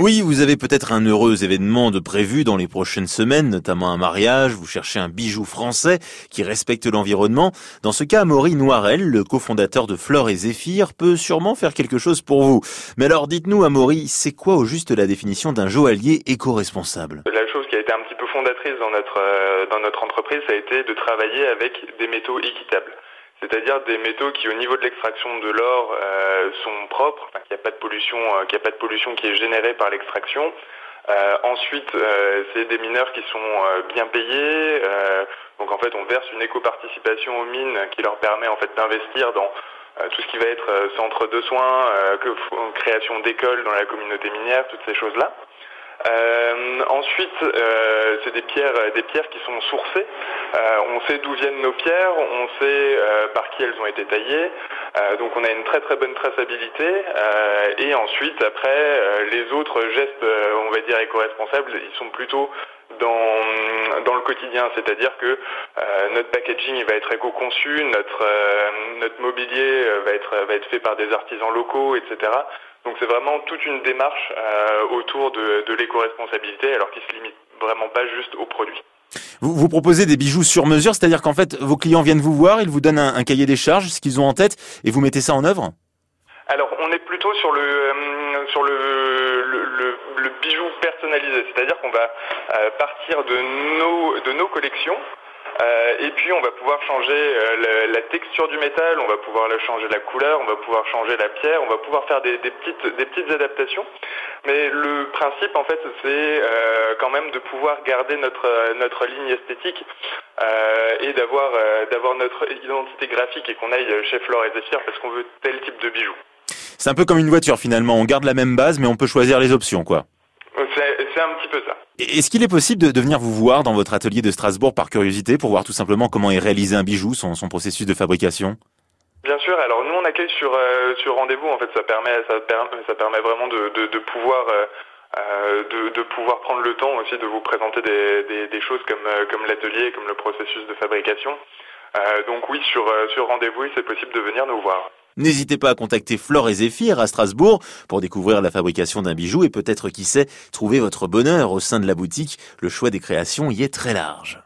Oui, vous avez peut-être un heureux événement de prévu dans les prochaines semaines, notamment un mariage, vous cherchez un bijou français qui respecte l'environnement. Dans ce cas, Maury Noirel, le cofondateur de Fleur et Zéphyr, peut sûrement faire quelque chose pour vous. Mais alors dites-nous, Amaury, c'est quoi au juste la définition d'un joaillier éco-responsable? La chose qui a été un petit peu fondatrice dans notre, euh, dans notre entreprise, ça a été de travailler avec des métaux équitables c'est-à-dire des métaux qui au niveau de l'extraction de l'or euh, sont propres, qu'il n'y a pas de pollution, euh, a pas de pollution qui est générée par l'extraction. Euh, ensuite, c'est des mineurs qui sont bien payés. donc en fait, on verse une éco-participation aux mines qui leur permet en fait d'investir dans tout ce qui va être centre de soins, création d'écoles dans la communauté minière, toutes ces choses-là. Euh, ensuite, euh, c'est des pierres, des pierres qui sont sourcées. Euh, on sait d'où viennent nos pierres, on sait par qui elles ont été taillées. donc, on a une très très bonne traçabilité. et ensuite, après, les autres gestes, on va dire éco-responsables, ils sont plutôt dans, dans le quotidien, c'est-à-dire que notre packaging va être éco-conçu, notre, notre mobilier va être, va être fait par des artisans locaux, etc. Donc c'est vraiment toute une démarche euh, autour de, de l'éco-responsabilité, alors qu'il se limite vraiment pas juste aux produits. Vous, vous proposez des bijoux sur mesure, c'est-à-dire qu'en fait vos clients viennent vous voir, ils vous donnent un, cahier des charges, ce qu'ils ont en tête, et vous mettez ça en œuvre? Alors on est plutôt sur le euh, sur le, le, le, bijou personnalisé, c'est-à-dire qu'on va euh, partir de nos de nos collections et puis on va pouvoir changer euh, la, texture du métal, on va pouvoir changer la couleur, on va pouvoir changer la pierre, on va pouvoir faire des, petites, des petites adaptations. Mais le principe en fait c'est euh, quand même de pouvoir garder notre, notre ligne esthétique et d'avoir d'avoir notre identité graphique et qu'on aille chez Flore et Zephyr parce qu'on veut tel type de bijoux. C'est un peu comme une voiture finalement, on garde la même base mais on peut choisir les options quoi. C'est un petit peu ça. Est-ce qu'il est possible de, venir vous voir dans votre atelier de Strasbourg par curiosité pour voir tout simplement comment est réalisé un bijou, son, processus de fabrication? Bien sûr. Alors nous on accueille sur euh, sur rendez-vous. En fait, ça permet ça, permet vraiment de, pouvoir euh, euh, de, pouvoir prendre le temps aussi de vous présenter des, choses comme comme l'atelier, comme le processus de fabrication. donc oui, sur sur rendez-vous, c'est possible de venir nous voir. N'hésitez pas à contacter Flore et Zéphyr à Strasbourg pour découvrir la fabrication d'un bijou et peut-être, qui sait, trouver votre bonheur au sein de la boutique. Le choix des créations y est très large.